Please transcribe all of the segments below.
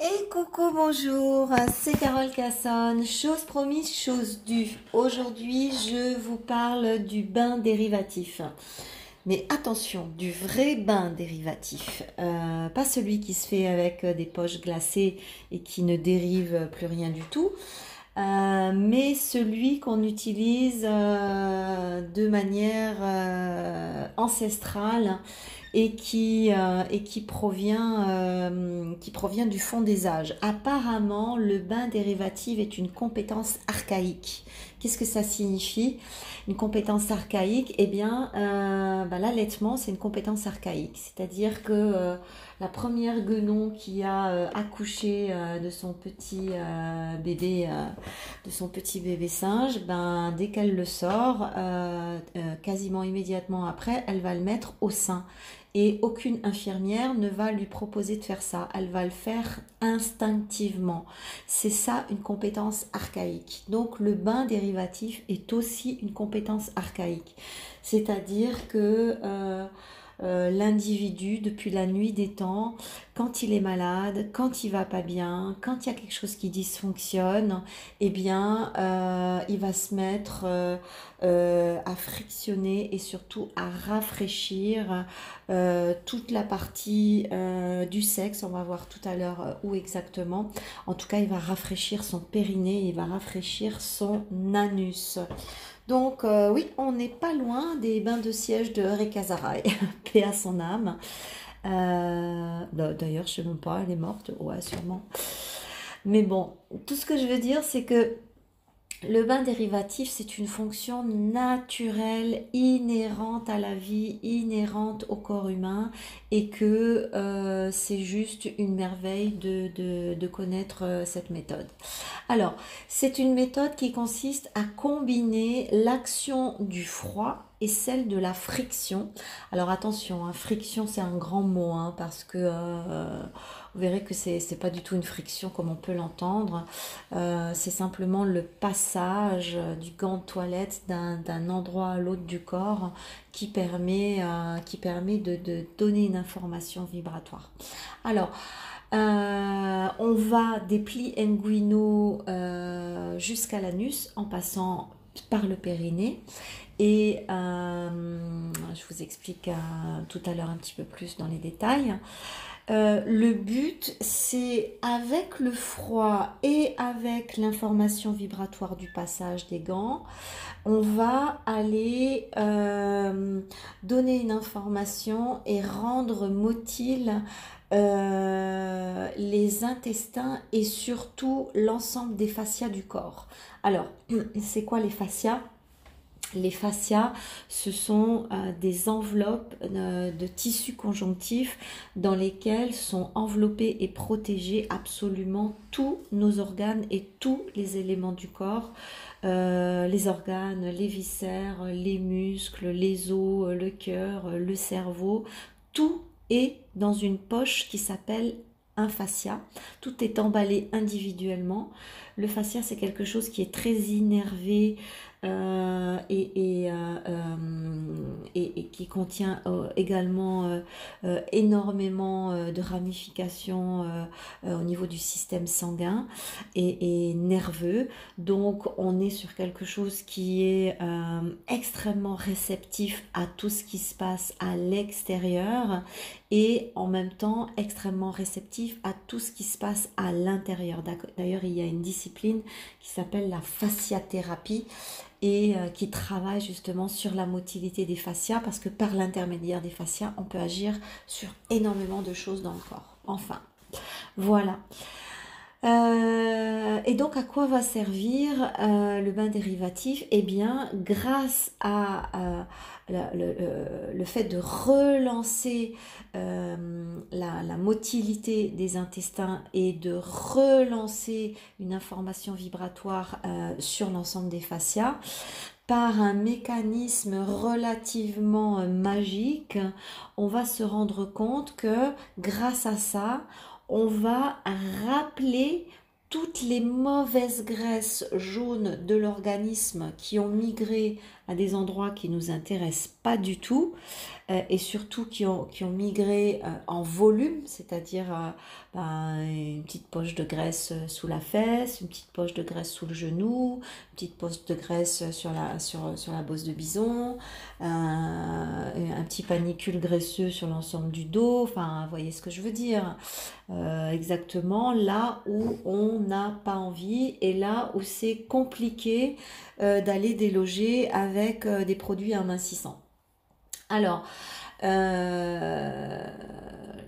Et coucou, bonjour, c'est Carole Casson, chose promise, chose due. Aujourd'hui, je vous parle du bain dérivatif. Mais attention, du vrai bain dérivatif, euh, pas celui qui se fait avec des poches glacées et qui ne dérive plus rien du tout, euh, mais celui qu'on utilise euh, de manière ancestrale et qui, euh, et qui, provient, euh, qui provient du fond des âges. Apparemment, le bain dérivatif est une compétence archaïque. Qu'est-ce que ça signifie Une compétence archaïque, eh bien, euh, bah, l'allaitement, c'est une compétence archaïque. C'est-à-dire que la première guenon qui a accouché de son petit bébé, de son petit bébé singe, ben, dès qu'elle le sort, quasiment immédiatement après, elle va le mettre au sein et aucune infirmière ne va lui proposer de faire ça. Elle va le faire instinctivement. C'est ça une compétence archaïque. Donc le bain dérivatif est aussi une compétence archaïque. C'est-à-dire que euh, euh, l'individu depuis la nuit des temps, quand il est malade, quand il va pas bien, quand il y a quelque chose qui dysfonctionne, eh bien, euh, il va se mettre euh, à frictionner et surtout à rafraîchir toute la partie du sexe. On va voir tout à l'heure où exactement. En tout cas, il va rafraîchir son périnée, il va rafraîchir son anus. Donc euh, oui, on n'est pas loin des bains de siège de Rekazarai, paix à son âme. Euh, d'ailleurs, je ne sais même pas, elle est morte, ouais, sûrement. Mais bon, tout ce que je veux dire, c'est que le bain dérivatif, c'est une fonction naturelle, inhérente à la vie, inhérente au corps humain, et que euh, c'est juste une merveille de, connaître euh, cette méthode. Alors, c'est une méthode qui consiste à combiner l'action du froid et celle de la friction. Alors attention, hein, friction c'est un grand mot hein, parce que euh, vous verrez que c'est pas du tout une friction comme on peut l'entendre. Euh, c'est simplement le passage du gant de toilette d'un endroit à l'autre du corps qui permet, euh, qui permet de, de, donner une information vibratoire. Alors, on va des plis inguinaux jusqu'à l'anus en passant par le périnée et euh, je vous explique euh, tout à l'heure un petit peu plus dans les détails. Euh, le but, c'est avec le froid et avec l'information vibratoire du passage des gants, on va aller donner une information et rendre motile les intestins et surtout l'ensemble des fascias du corps. Alors, c'est quoi les fascias? Les fascias, ce sont euh, des enveloppes euh, de tissu conjonctif dans lesquelles sont enveloppés et protégés absolument tous nos organes et tous les éléments du corps. Euh, les organes, les viscères, les muscles, les os, le cœur, le cerveau, tout est dans une poche qui s'appelle un fascia. Tout est emballé individuellement. Le fascia, c'est quelque chose qui est très innervé, euh, euh, euh, et, qui contient également énormément de ramifications au niveau du système sanguin et, nerveux. Donc on est sur quelque chose qui est extrêmement réceptif à tout ce qui se passe à l'extérieur et en même temps extrêmement réceptif à tout ce qui se passe à l'intérieur. D'ailleurs, il y a une discipline qui s'appelle la fasciathérapie et euh, qui travaille justement sur la motilité des fascias parce que par l'intermédiaire des fascias, on peut agir sur énormément de choses dans le corps. Enfin, voilà. Euh, et donc à quoi va servir euh, le bain dérivatif? Eh bien, grâce à le, fait de relancer la, la, motilité des intestins et de relancer une information vibratoire sur l'ensemble des fascias, par un mécanisme relativement magique, on va se rendre compte que grâce à ça, on va rappeler toutes les mauvaises graisses jaunes de l'organisme qui ont migré à des endroits qui nous intéressent pas du tout euh, et surtout qui ont, qui ont migré euh, en volume, c'est-à-dire euh, ben, une petite poche de graisse sous la fesse, une petite poche de graisse sous le genou, une petite poche de graisse sur la, sur, sur la bosse de bison, un petit panicule graisseux sur l'ensemble du dos, enfin, vous voyez ce que je veux dire. exactement là où on n'a pas envie et là où c'est compliqué d'aller déloger avec des produits amincissants. Alors, euh,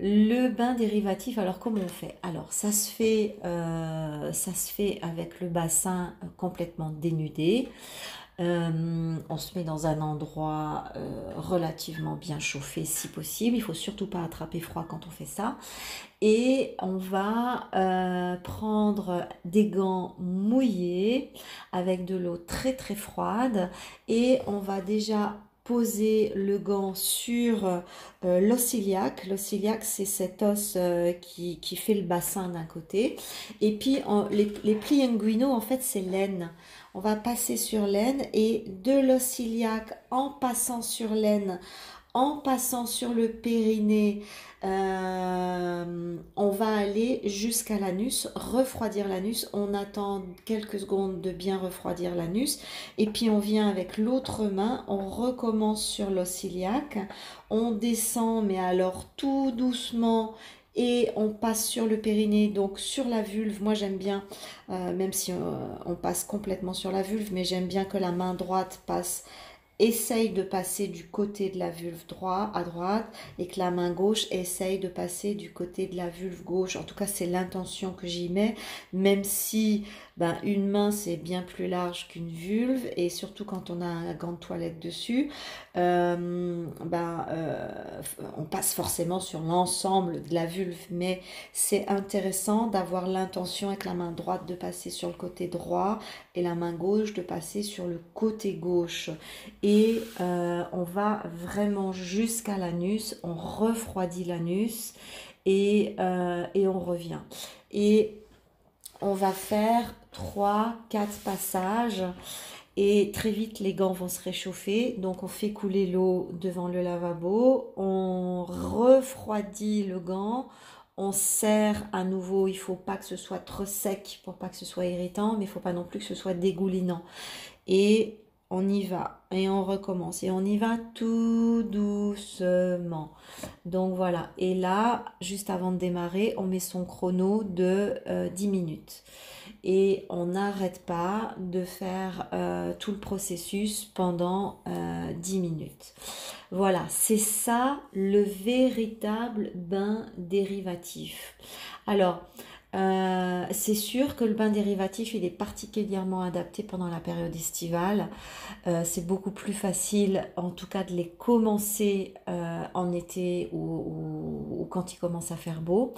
le bain dérivatif, alors comment on fait? Alors, ça se fait, euh, ça se fait avec le bassin complètement dénudé. Euh, on se met dans un endroit relativement bien chauffé si possible. Il faut surtout pas attraper froid quand on fait ça. Et on va prendre des gants mouillés avec de l'eau très très froide et on va déjà poser le gant sur euh, l'os iliaque. L'os iliaque, c'est cet os euh, qui, qui, fait le bassin d'un côté. Et puis, les, les plis inguinaux, en fait, c'est l'aine. On va passer sur l'aine et de l'os en passant sur l'aine, en passant sur le périnée, euh, on va aller jusqu'à l'anus, refroidir l'anus. On attend quelques secondes de bien refroidir l'anus. Et puis on vient avec l'autre main, on recommence sur l'os On descend, mais alors tout doucement et on passe sur le périnée, donc sur la vulve. Moi j'aime bien, euh, même si euh, on passe complètement sur la vulve, mais j'aime bien que la main droite passe essaye de passer du côté de la vulve droit à droite et que la main gauche essaye de passer du côté de la vulve gauche. En tout cas, c'est l'intention que j'y mets, même si ben, une main c'est bien plus large qu'une vulve et surtout quand on a un gant de toilette dessus, euh, ben, euh, on passe forcément sur l'ensemble de la vulve, mais c'est intéressant d'avoir l'intention avec la main droite de passer sur le côté droit et la main gauche de passer sur le côté gauche et euh, on va vraiment jusqu'à l'anus, on refroidit l'anus et, et on revient. Et on va faire 3, 4 passages et très vite les gants vont se réchauffer. Donc on fait couler l'eau devant le lavabo, on refroidit le gant, on serre à nouveau, il faut pas que ce soit trop sec pour pas que ce soit irritant, mais il faut pas non plus que ce soit dégoulinant. Et on y va et on recommence et on y va tout doucement. Donc voilà, et là, juste avant de démarrer, on met son chrono de 10 euh, minutes. Et on n'arrête pas de faire euh, tout le processus pendant 10 euh, minutes. Voilà, c'est ça le véritable bain dérivatif. Alors, euh, c'est sûr que le bain dérivatif, il est particulièrement adapté pendant la période estivale. Euh, c'est beaucoup plus facile, en tout cas, de les commencer euh, en été ou, quand il commence à faire beau.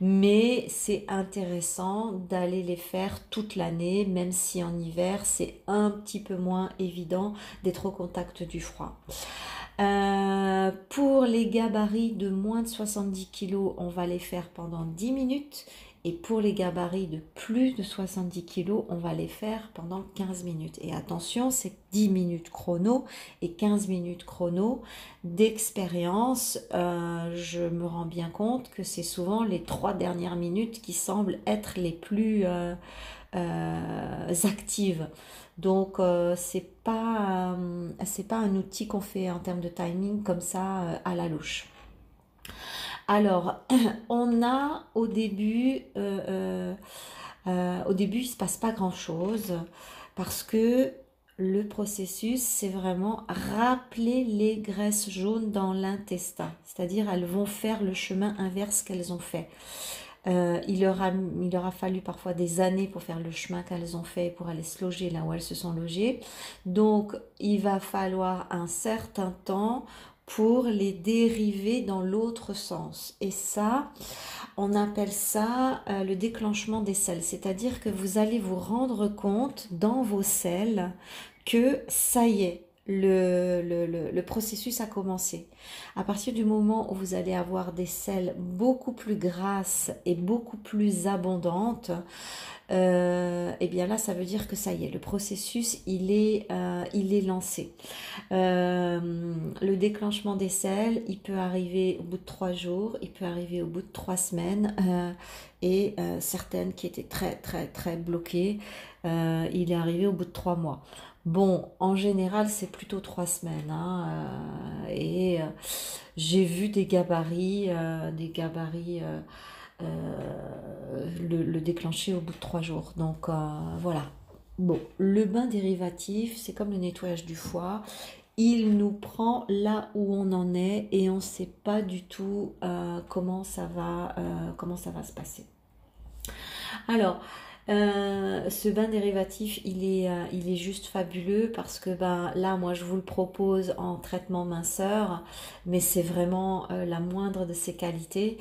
Mais c'est intéressant d'aller les faire toute l'année, même si en hiver, c'est un petit peu moins évident d'être au contact du froid. pour les gabarits de moins de 70 kg, on va les faire pendant 10 minutes et pour les gabarits de plus de 70 kg, on va les faire pendant 15 minutes. Et attention, c'est 10 minutes chrono et 15 minutes chrono d'expérience. Euh, je me rends bien compte que c'est souvent les trois dernières minutes qui semblent être les plus euh, euh, actives. Donc c'est pas c'est pas un outil qu'on fait en termes de timing comme ça à la louche. Alors, on a au début, euh, euh, euh, au début, il se passe pas grand chose parce que le processus, c'est vraiment rappeler les graisses jaunes dans l'intestin. C'est-à-dire, elles vont faire le chemin inverse qu'elles ont fait. il, leur a, il leur a fallu parfois des années pour faire le chemin qu'elles ont fait pour aller se loger là où elles se sont logées. Donc, il va falloir un certain temps pour les dériver dans l'autre sens. Et ça, on appelle ça euh, le déclenchement des selles. C'est-à-dire que vous allez vous rendre compte dans vos selles que ça y est, le, processus a commencé. À partir du moment où vous allez avoir des selles beaucoup plus grasses et beaucoup plus abondantes, euh, et eh bien là, ça veut dire que ça y est, le processus, il est, euh, lancé. Euh, le déclenchement des selles, il peut arriver au bout de trois jours, il peut arriver au bout de trois semaines, euh, et certaines qui étaient très, très, très bloquées, il est arrivé au bout de trois mois. Bon, en général, c'est plutôt trois semaines. Hein, et j'ai vu des gabarits, des gabarits euh, le, déclencher au bout de trois jours. Donc euh, voilà. Bon, le bain dérivatif, c'est comme le nettoyage du foie. Il nous prend là où on en est et on ne sait pas du tout euh, comment, ça va, comment ça va se passer. Alors, ce bain dérivatif, il est, il est juste fabuleux parce que ben, là, moi, je vous le propose en traitement minceur, mais c'est vraiment la moindre de ses qualités.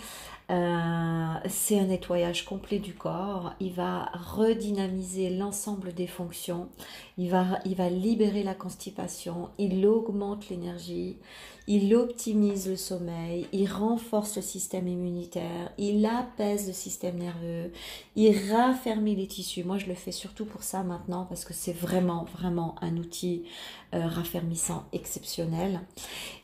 Euh, c'est un nettoyage complet du corps. Il va redynamiser l'ensemble des fonctions. Il va, il va libérer la constipation. Il augmente l'énergie il optimise le sommeil, il renforce le système immunitaire, il apaise le système nerveux, il raffermit les tissus. Moi, je le fais surtout pour ça maintenant parce que c'est vraiment, vraiment un outil euh, raffermissant exceptionnel.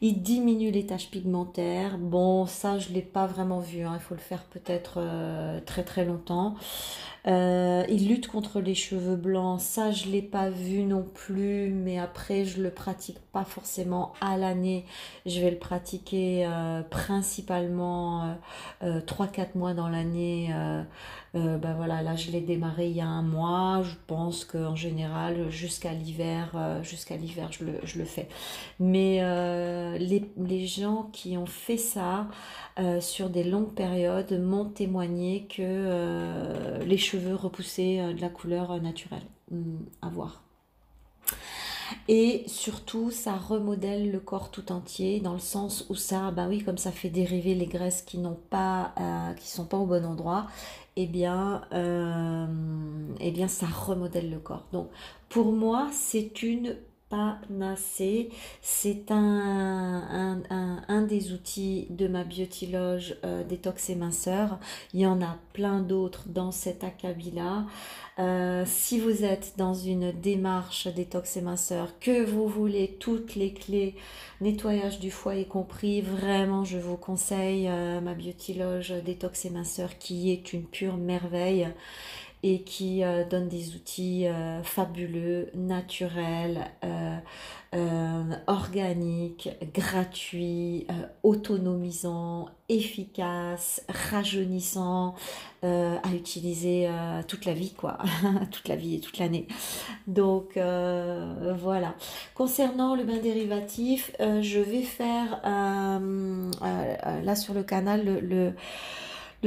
Il diminue les taches pigmentaires. Bon, ça, je ne l'ai pas vraiment vu. Hein. Il faut le faire peut-être euh, très, très longtemps. Euh, il lutte contre les cheveux blancs, ça je l'ai pas vu non plus, mais après je le pratique pas forcément à l'année. Je vais le pratiquer euh, principalement 3-4 euh, mois dans l'année. ben voilà, là je l'ai démarré il y a un mois. Je pense qu'en général jusqu'à l'hiver, jusqu'à l'hiver je le, fais. Mais les, les, gens qui ont fait ça sur des longues périodes m'ont témoigné que les cheveux cheveux repoussés euh, de la couleur euh, naturelle hmm, à voir. Et surtout, ça remodèle le corps tout entier dans le sens où ça, bah oui, comme ça fait dériver les graisses qui n'ont pas, euh, qui sont pas au bon endroit, et eh bien, et eh bien, ça remodèle le corps. Donc, pour moi, c'est une panacée. C'est un, un, des outils de ma biotiloge euh, détox et minceur. Il y en a plein d'autres dans cet acabit-là. Euh, si vous êtes dans une démarche détox et minceur, que vous voulez toutes les clés, nettoyage du foie y compris, vraiment je vous conseille euh, ma biotiloge détox et minceur qui est une pure merveille et qui euh, donne des outils euh, fabuleux, naturels, euh, organiques, gratuits, autonomisants, efficaces, rajeunissants, à utiliser toute la vie, quoi, toute la vie et toute l'année. Donc voilà. Concernant le bain dérivatif, je vais faire là sur le canal le le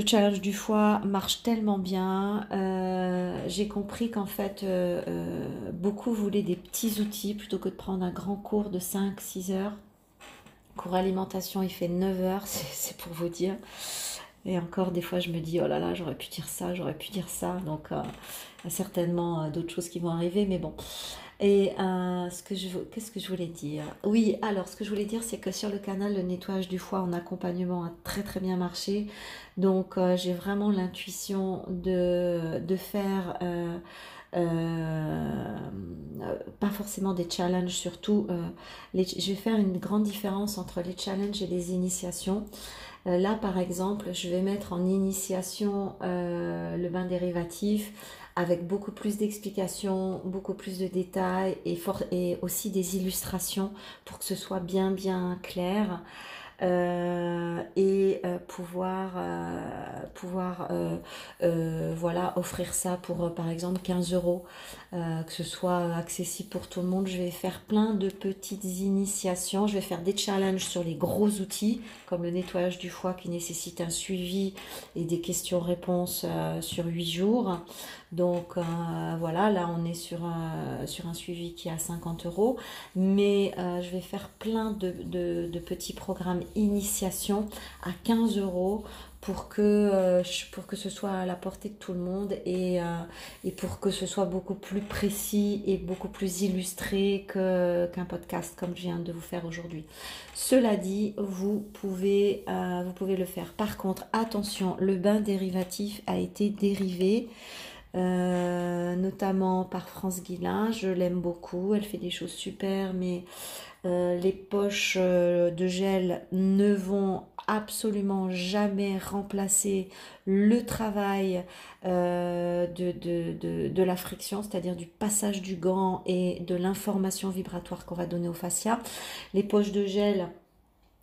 challenge du foie marche tellement bien. Euh, j'ai compris qu'en fait, euh, euh, beaucoup voulaient des petits outils plutôt que de prendre un grand cours de 5-6 heures. Cours alimentation, il fait 9 heures, c'est pour vous dire. Et encore, des fois, je me dis, oh là là, j'aurais pu dire ça, j'aurais pu dire ça. Donc, certainement d'autres choses qui vont arriver, mais bon. Et euh, ce que je, qu'est-ce que je voulais dire? Oui, alors ce que je voulais dire, c'est que sur le canal, le nettoyage du foie en accompagnement a très très bien marché. Donc euh, j'ai vraiment l'intuition de, de faire... Euh, pas forcément des challenges, surtout, je vais faire une grande différence entre les challenges et les initiations. là, par exemple, je vais mettre en initiation le bain dérivatif avec beaucoup plus d'explications, beaucoup plus de détails et, aussi des illustrations pour que ce soit bien bien clair. Euh, et euh, pouvoir, euh, pouvoir voilà, offrir ça pour par exemple 15 euros, que ce soit accessible pour tout le monde. Je vais faire plein de petites initiations, je vais faire des challenges sur les gros outils comme le nettoyage du foie qui nécessite un suivi et des questions-réponses sur 8 jours. Donc voilà, là on est sur un, sur un suivi qui est à 50 euros, mais je vais faire plein de, de petits programmes initiation à 15 euros pour que, euh, pour que ce soit à la portée de tout le monde et, euh, pour que ce soit beaucoup plus précis et beaucoup plus illustré qu'un podcast comme je viens de vous faire aujourd'hui. Cela dit, vous pouvez, euh, vous pouvez le faire. Par contre, attention, le bain dérivatif a été dérivé. Notamment par France Guilin, je l'aime beaucoup, elle fait des choses super, mais les poches de gel ne vont absolument jamais remplacer le travail euh, de, de, la friction, c'est-à-dire du passage du gant et de l'information vibratoire qu'on va donner au fascia. Les poches de gel,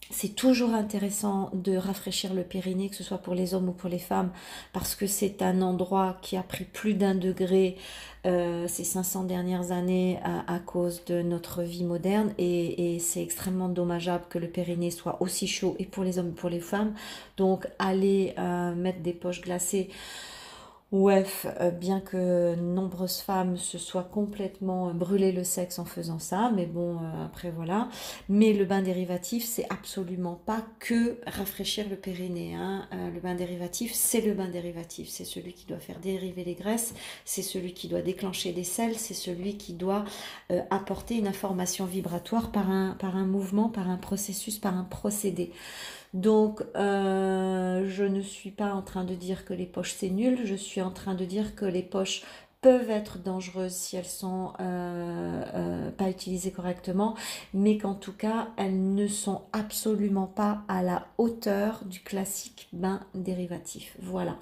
c'est toujours intéressant de rafraîchir le périnée, que ce soit pour les hommes ou pour les femmes, parce que c'est un endroit qui a pris plus d'un degré euh, ces 500 dernières années à, cause de notre vie moderne et, c'est extrêmement dommageable que le périnée soit aussi chaud et pour les hommes et pour les femmes. Donc aller euh, mettre des poches glacées Ouef, euh, bien que nombreuses femmes se soient complètement brûlées le sexe en faisant ça, mais bon, euh, après voilà. Mais le bain dérivatif, c'est absolument pas que rafraîchir le périnée. Hein. Euh, le bain dérivatif, c'est le bain dérivatif. C'est celui qui doit faire dériver les graisses, c'est celui qui doit déclencher des sels, c'est celui qui doit apporter une information vibratoire par un, par un mouvement, par un processus, par un procédé. Donc, euh, je ne suis pas en train de dire que les poches c'est nul, je suis en train de dire que les poches peuvent être dangereuses si elles sont euh, euh, pas utilisées correctement, mais qu'en tout cas elles ne sont absolument pas à la hauteur du classique bain dérivatif. Voilà.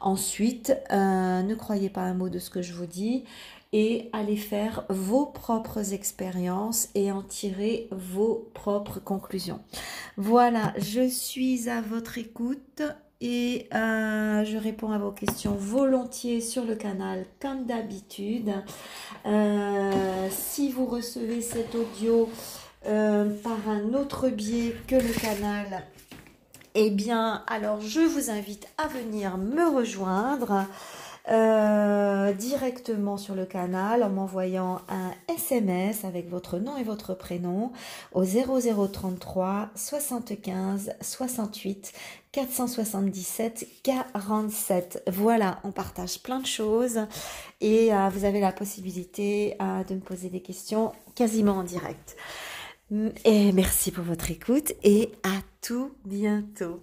Ensuite, ne croyez pas un mot de ce que je vous dis et allez faire vos propres expériences et en tirer vos propres conclusions. Voilà, je suis à votre écoute et euh, je réponds à vos questions volontiers sur le canal comme d'habitude. Euh, si vous recevez cet audio euh, par un autre biais que le canal, eh bien alors je vous invite à venir me rejoindre. Euh, directement sur le canal en m'envoyant un SMS avec votre nom et votre prénom au 0033 75 68 477 47. Voilà, on partage plein de choses et euh, vous avez la possibilité euh, de me poser des questions quasiment en direct. Et merci pour votre écoute et à tout bientôt.